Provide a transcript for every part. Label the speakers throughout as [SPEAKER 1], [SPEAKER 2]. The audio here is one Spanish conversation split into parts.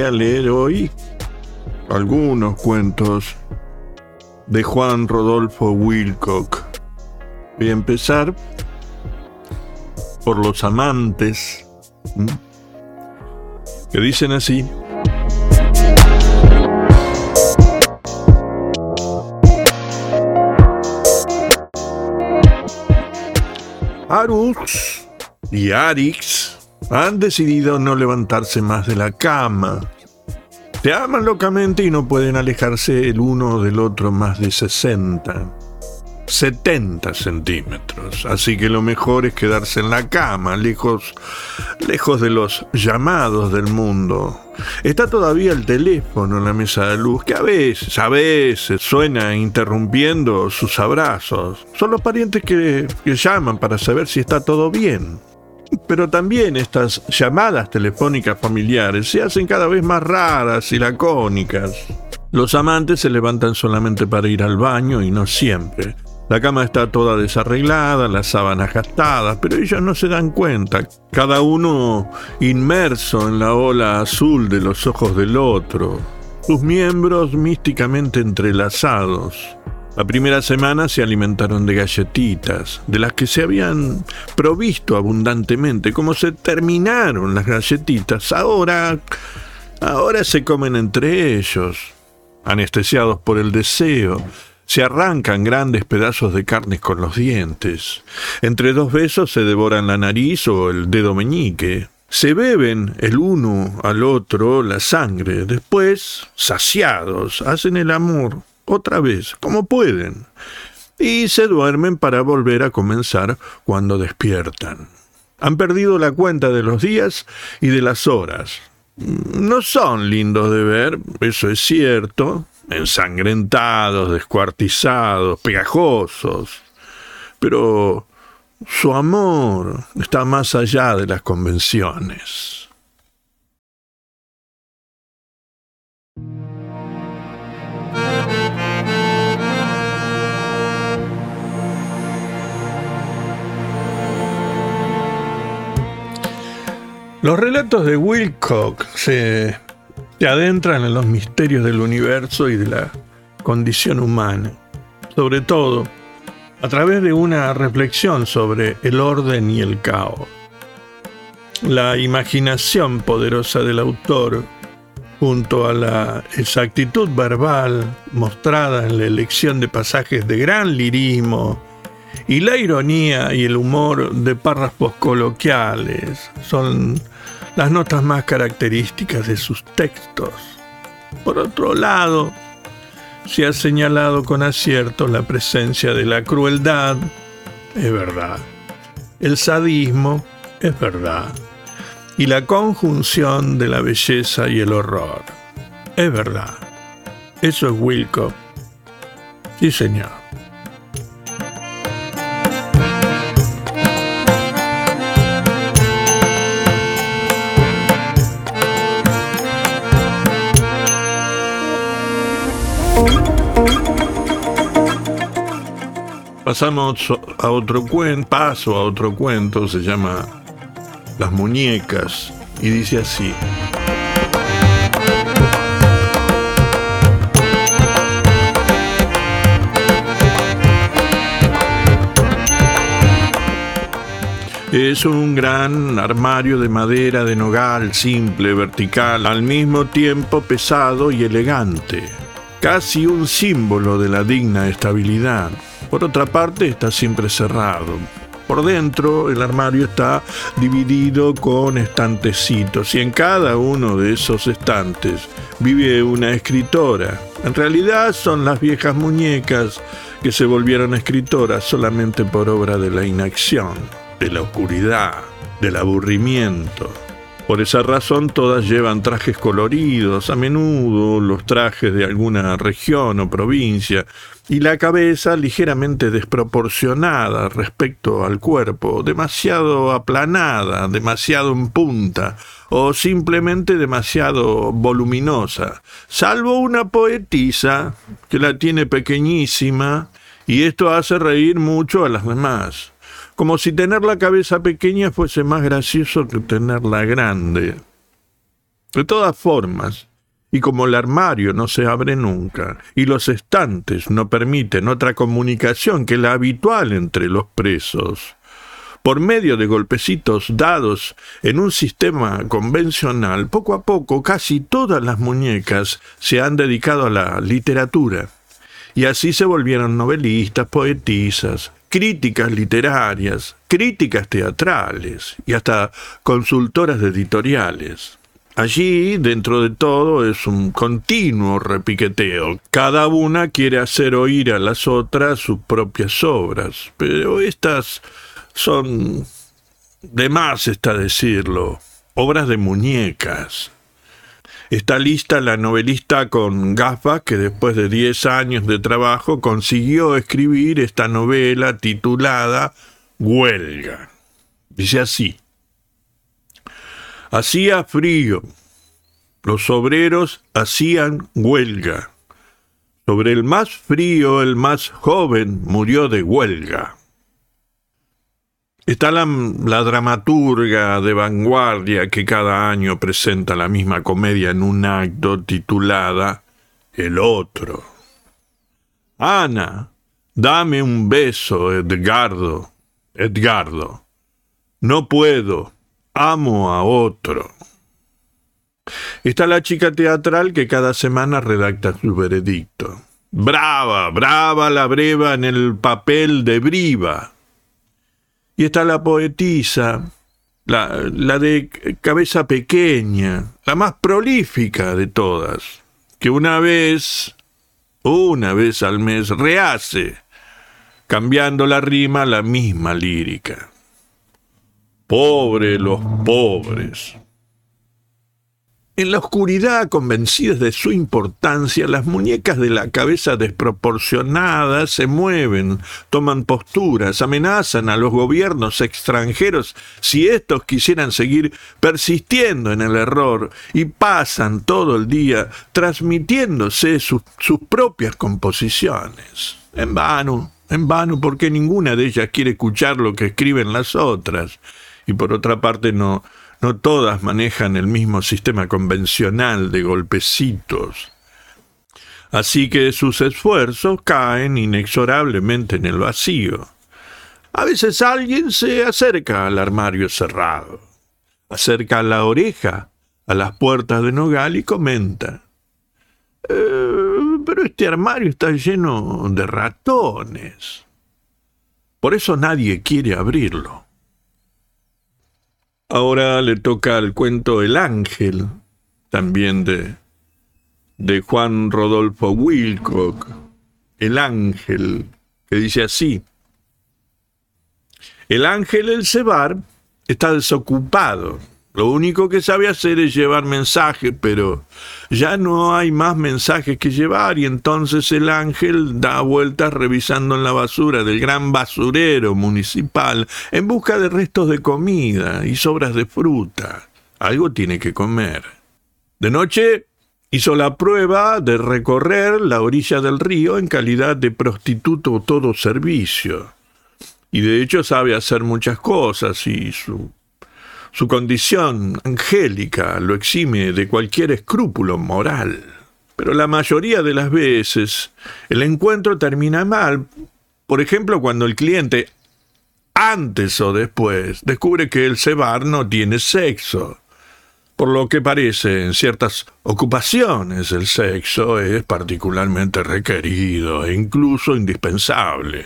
[SPEAKER 1] a leer hoy algunos cuentos de Juan Rodolfo Wilcock. Voy a empezar por los amantes, que dicen así. Arux y Arix han decidido no levantarse más de la cama. Se aman locamente y no pueden alejarse el uno del otro más de 60, 70 centímetros. Así que lo mejor es quedarse en la cama, lejos, lejos de los llamados del mundo. Está todavía el teléfono en la mesa de luz, que a veces, a veces suena interrumpiendo sus abrazos. Son los parientes que, que llaman para saber si está todo bien. Pero también estas llamadas telefónicas familiares se hacen cada vez más raras y lacónicas. Los amantes se levantan solamente para ir al baño y no siempre. La cama está toda desarreglada, las sábanas gastadas, pero ellos no se dan cuenta. Cada uno inmerso en la ola azul de los ojos del otro, sus miembros místicamente entrelazados. La primera semana se alimentaron de galletitas, de las que se habían provisto abundantemente. Como se terminaron las galletitas, ahora, ahora se comen entre ellos, anestesiados por el deseo. Se arrancan grandes pedazos de carne con los dientes. Entre dos besos se devoran la nariz o el dedo meñique. Se beben el uno al otro la sangre. Después, saciados, hacen el amor otra vez, como pueden, y se duermen para volver a comenzar cuando despiertan. Han perdido la cuenta de los días y de las horas. No son lindos de ver, eso es cierto, ensangrentados, descuartizados, pegajosos, pero su amor está más allá de las convenciones. Los relatos de Wilcock se, adentran en los misterios del universo y de la condición humana, sobre todo a través de una reflexión sobre el orden y el caos. La imaginación poderosa del autor, junto a la exactitud verbal mostrada en la elección de pasajes de gran lirismo, y la ironía y el humor de párrafos coloquiales son las notas más características de sus textos. Por otro lado, se ha señalado con acierto la presencia de la crueldad, es verdad. El sadismo, es verdad. Y la conjunción de la belleza y el horror, es verdad. Eso es Wilco. Sí, señor. Pasamos a otro cuento, paso a otro cuento, se llama Las muñecas, y dice así. Es un gran armario de madera de nogal, simple, vertical, al mismo tiempo pesado y elegante, casi un símbolo de la digna estabilidad. Por otra parte, está siempre cerrado. Por dentro, el armario está dividido con estantecitos y en cada uno de esos estantes vive una escritora. En realidad son las viejas muñecas que se volvieron escritoras solamente por obra de la inacción, de la oscuridad, del aburrimiento. Por esa razón todas llevan trajes coloridos, a menudo los trajes de alguna región o provincia, y la cabeza ligeramente desproporcionada respecto al cuerpo, demasiado aplanada, demasiado en punta, o simplemente demasiado voluminosa, salvo una poetisa que la tiene pequeñísima, y esto hace reír mucho a las demás, como si tener la cabeza pequeña fuese más gracioso que tenerla grande. De todas formas, y como el armario no se abre nunca, y los estantes no permiten otra comunicación que la habitual entre los presos, por medio de golpecitos dados en un sistema convencional, poco a poco casi todas las muñecas se han dedicado a la literatura. Y así se volvieron novelistas, poetisas, críticas literarias, críticas teatrales y hasta consultoras de editoriales. Allí, dentro de todo, es un continuo repiqueteo. Cada una quiere hacer oír a las otras sus propias obras, pero estas son, de más está decirlo, obras de muñecas. Está lista la novelista con gafas que después de 10 años de trabajo consiguió escribir esta novela titulada Huelga. Dice así. Hacía frío. Los obreros hacían huelga. Sobre el más frío, el más joven murió de huelga. Está la, la, dramaturga de vanguardia que cada año presenta la misma comedia en un acto titulada El otro. Ana, dame un beso, Edgardo. Edgardo. No puedo amo a otro. Está la chica teatral que cada semana redacta su veredicto. Brava, brava la breva en el papel de Briva. Y está la poetisa, la, la de cabeza pequeña, la más prolífica de todas, que una vez, una vez al mes, rehace, cambiando la rima la misma lírica. Pobre los pobres. En la oscuridad, convencidas de su importancia, las muñecas de la cabeza desproporcionada se mueven, toman posturas, amenazan a los gobiernos extranjeros si éstos quisieran seguir persistiendo en el error y pasan todo el día transmitiéndose sus, sus propias composiciones. En vano, en vano, porque ninguna de ellas quiere escuchar lo que escriben las otras y por otra parte no, no todas manejan el mismo sistema convencional de golpecitos. Así que sus esfuerzos caen inexorablemente en el vacío. A veces alguien se acerca al armario cerrado, acerca la oreja a las puertas de Nogal y comenta. Eh, pero este armario está lleno de ratones. Por eso nadie quiere abrirlo. Ahora le toca el cuento El Ángel, también de, de Juan Rodolfo Wilcock. El Ángel, que dice así. El ángel El Cebar está desocupado lo único que sabe hacer es llevar mensajes, pero ya no hay más mensajes que llevar y entonces el ángel da vueltas revisando en la basura del gran basurero municipal en busca de restos de comida y sobras de fruta. Algo tiene que comer. De noche hizo la prueba de recorrer la orilla del río en calidad de prostituto todo servicio. Y de hecho sabe hacer muchas cosas y su su condición angélica lo exime de cualquier escrúpulo moral. Pero la mayoría de las veces el encuentro termina mal. Por ejemplo, cuando el cliente, antes o después, descubre que el cebar no tiene sexo. Por lo que parece en ciertas ocupaciones el sexo es particularmente requerido e incluso indispensable.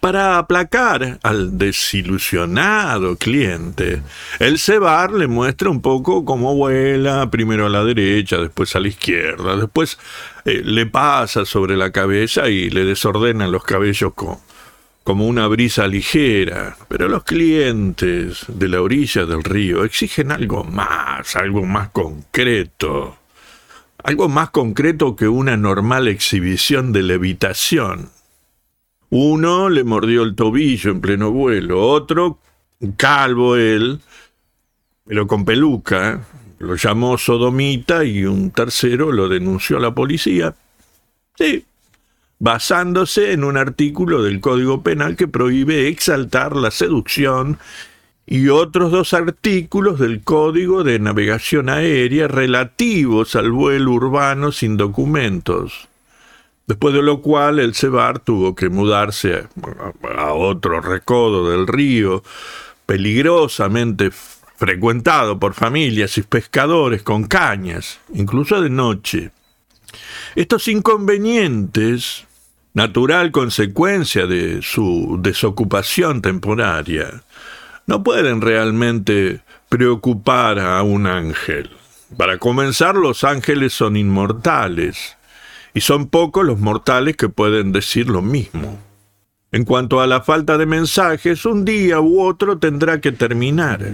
[SPEAKER 1] Para aplacar al desilusionado cliente, el cebar le muestra un poco cómo vuela, primero a la derecha, después a la izquierda, después eh, le pasa sobre la cabeza y le desordena los cabellos como una brisa ligera. Pero los clientes de la orilla del río exigen algo más, algo más concreto. Algo más concreto que una normal exhibición de levitación. Uno le mordió el tobillo en pleno vuelo, otro, calvo él, pero con peluca, lo llamó sodomita y un tercero lo denunció a la policía. Sí, basándose en un artículo del Código Penal que prohíbe exaltar la seducción y otros dos artículos del Código de Navegación Aérea relativos al vuelo urbano sin documentos. Después de lo cual el Cebar tuvo que mudarse a otro recodo del río, peligrosamente frecuentado por familias y pescadores con cañas, incluso de noche. Estos inconvenientes, natural consecuencia de su desocupación temporaria, no pueden realmente preocupar a un ángel. Para comenzar, los ángeles son inmortales, y son pocos los mortales que pueden decir lo mismo. En cuanto a la falta de mensajes, un día u otro tendrá que terminar.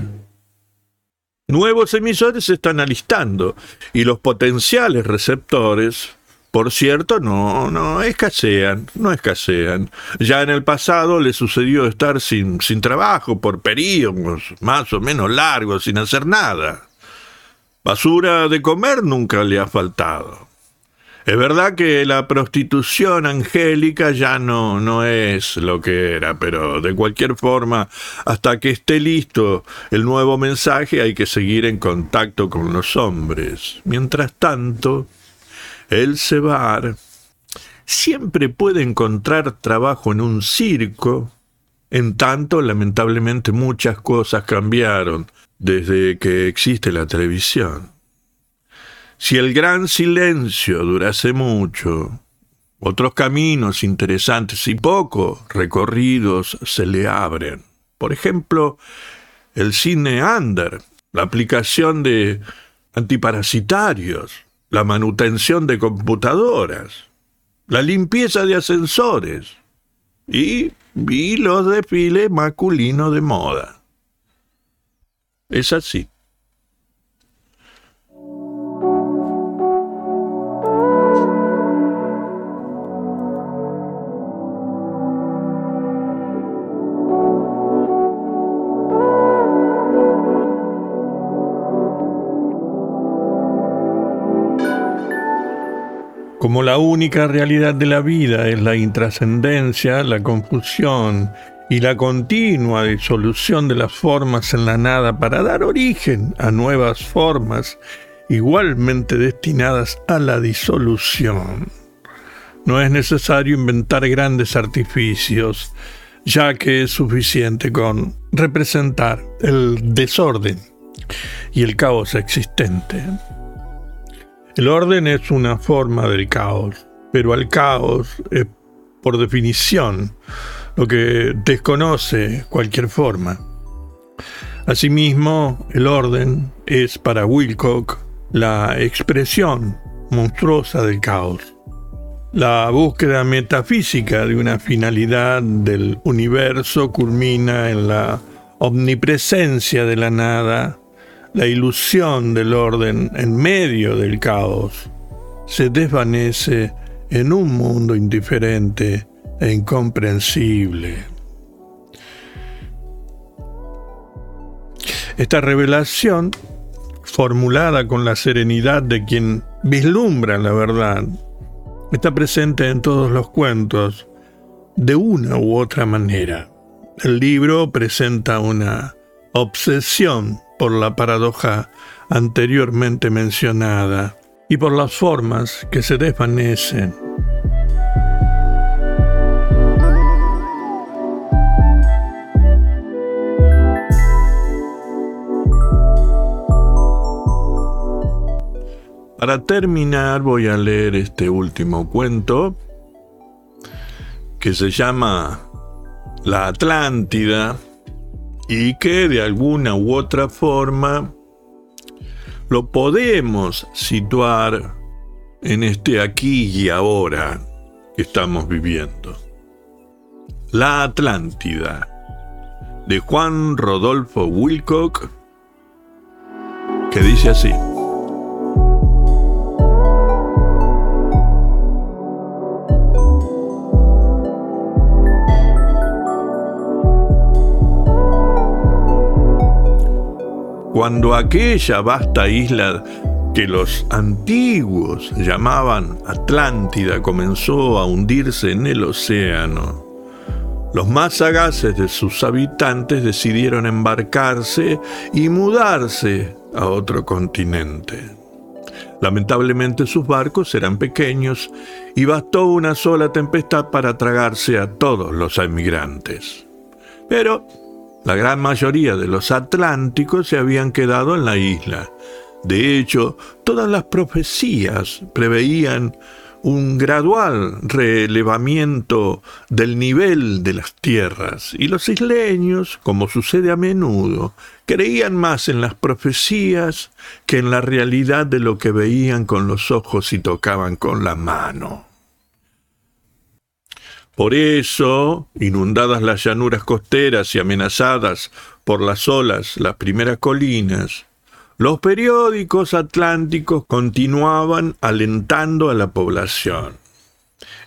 [SPEAKER 1] Nuevos emisores se están alistando y los potenciales receptores, por cierto, no, no escasean, no escasean. Ya en el pasado le sucedió estar sin, sin trabajo por períodos más o menos largos, sin hacer nada. Basura de comer nunca le ha faltado. Es verdad que la prostitución angélica ya no, no es lo que era, pero de cualquier forma, hasta que esté listo el nuevo mensaje hay que seguir en contacto con los hombres. Mientras tanto, el cebar siempre puede encontrar trabajo en un circo, en tanto, lamentablemente, muchas cosas cambiaron desde que existe la televisión. Si el gran silencio durase mucho, otros caminos interesantes y poco recorridos se le abren. Por ejemplo, el cine under, la aplicación de antiparasitarios, la manutención de computadoras, la limpieza de ascensores y, y los desfiles masculinos de moda. Es así. Como la única realidad de la vida es la intrascendencia, la confusión y la continua disolución de las formas en la nada para dar origen a nuevas formas igualmente destinadas a la disolución. No es necesario inventar grandes artificios, ya que es suficiente con representar el desorden y el caos existente. El orden es una forma del caos, pero al caos es, por definición, lo que desconoce cualquier forma. Asimismo, el orden es para Wilcock la expresión monstruosa del caos. La búsqueda metafísica de una finalidad del universo culmina en la omnipresencia de la nada la ilusión del orden en medio del caos se desvanece en un mundo indiferente e incomprensible. Esta revelación, formulada con la serenidad de quien vislumbra la verdad, está presente en todos los cuentos de una u otra manera. El libro presenta una obsesión por la paradoja anteriormente mencionada y por las formas que se desvanecen. Para terminar voy a leer este último cuento que se llama La Atlántida y que de alguna u otra forma lo podemos situar en este aquí y ahora que estamos viviendo. La Atlántida, de Juan Rodolfo Wilcock, que dice así. Cuando aquella vasta isla que los antiguos llamaban Atlántida comenzó a hundirse en el océano, Los más sagaces de sus habitantes decidieron embarcarse y mudarse a otro continente. Lamentablemente sus barcos eran pequeños y bastó una sola tempestad para tragarse a todos los emigrantes. Pero la gran mayoría de los atlánticos se habían quedado en la isla. De hecho, todas las profecías preveían un gradual relevamiento del nivel de las tierras, y los isleños, como sucede a menudo, creían más en las profecías que en la realidad de lo que veían con los ojos y tocaban con la mano. Por eso, inundadas las llanuras costeras y amenazadas por las olas las primeras colinas, los periódicos atlánticos continuaban alentando a la población.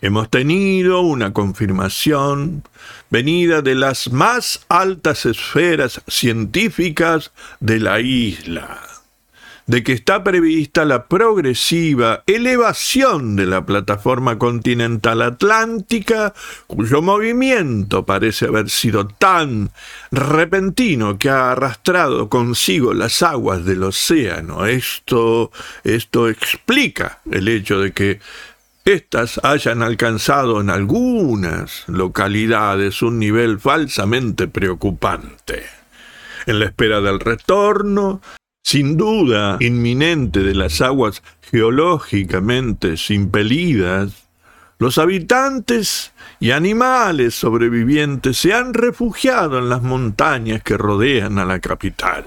[SPEAKER 1] Hemos tenido una confirmación venida de las más altas esferas científicas de la isla de que está prevista la progresiva elevación de la plataforma continental atlántica, cuyo movimiento parece haber sido tan repentino que ha arrastrado consigo las aguas del océano. Esto, esto explica el hecho de que éstas hayan alcanzado en algunas localidades un nivel falsamente preocupante. En la espera del retorno, sin duda inminente de las aguas geológicamente impelidas, los habitantes y animales sobrevivientes se han refugiado en las montañas que rodean a la capital.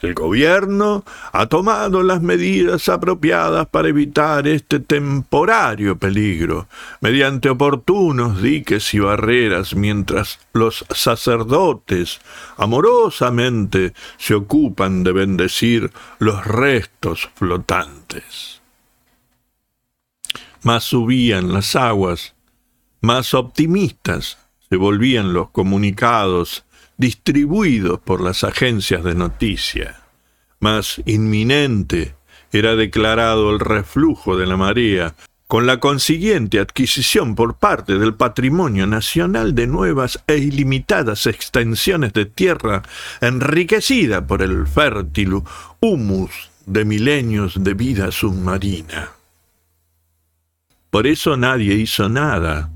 [SPEAKER 1] El gobierno ha tomado las medidas apropiadas para evitar este temporario peligro, mediante oportunos diques y barreras, mientras los sacerdotes amorosamente se ocupan de bendecir los restos flotantes. Más subían las aguas, más optimistas se volvían los comunicados distribuidos por las agencias de noticia. Más inminente era declarado el reflujo de la marea, con la consiguiente adquisición por parte del patrimonio nacional de nuevas e ilimitadas extensiones de tierra enriquecida por el fértil humus de milenios de vida submarina. Por eso nadie hizo nada.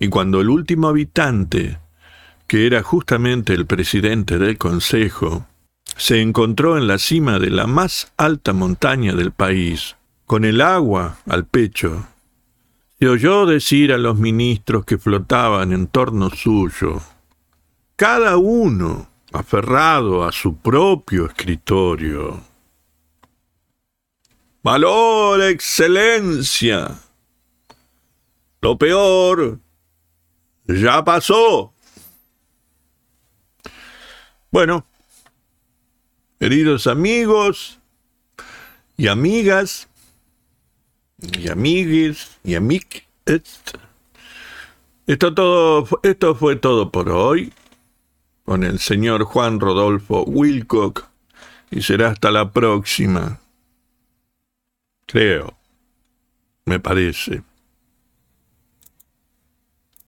[SPEAKER 1] Y cuando el último habitante que era justamente el presidente del Consejo, se encontró en la cima de la más alta montaña del país, con el agua al pecho. Se oyó decir a los ministros que flotaban en torno suyo, cada uno aferrado a su propio escritorio. Valor, excelencia. Lo peor ya pasó. Bueno, queridos amigos y amigas y amigues y amigues, esto, todo, esto fue todo por hoy con el señor Juan Rodolfo Wilcock y será hasta la próxima. Creo, me parece.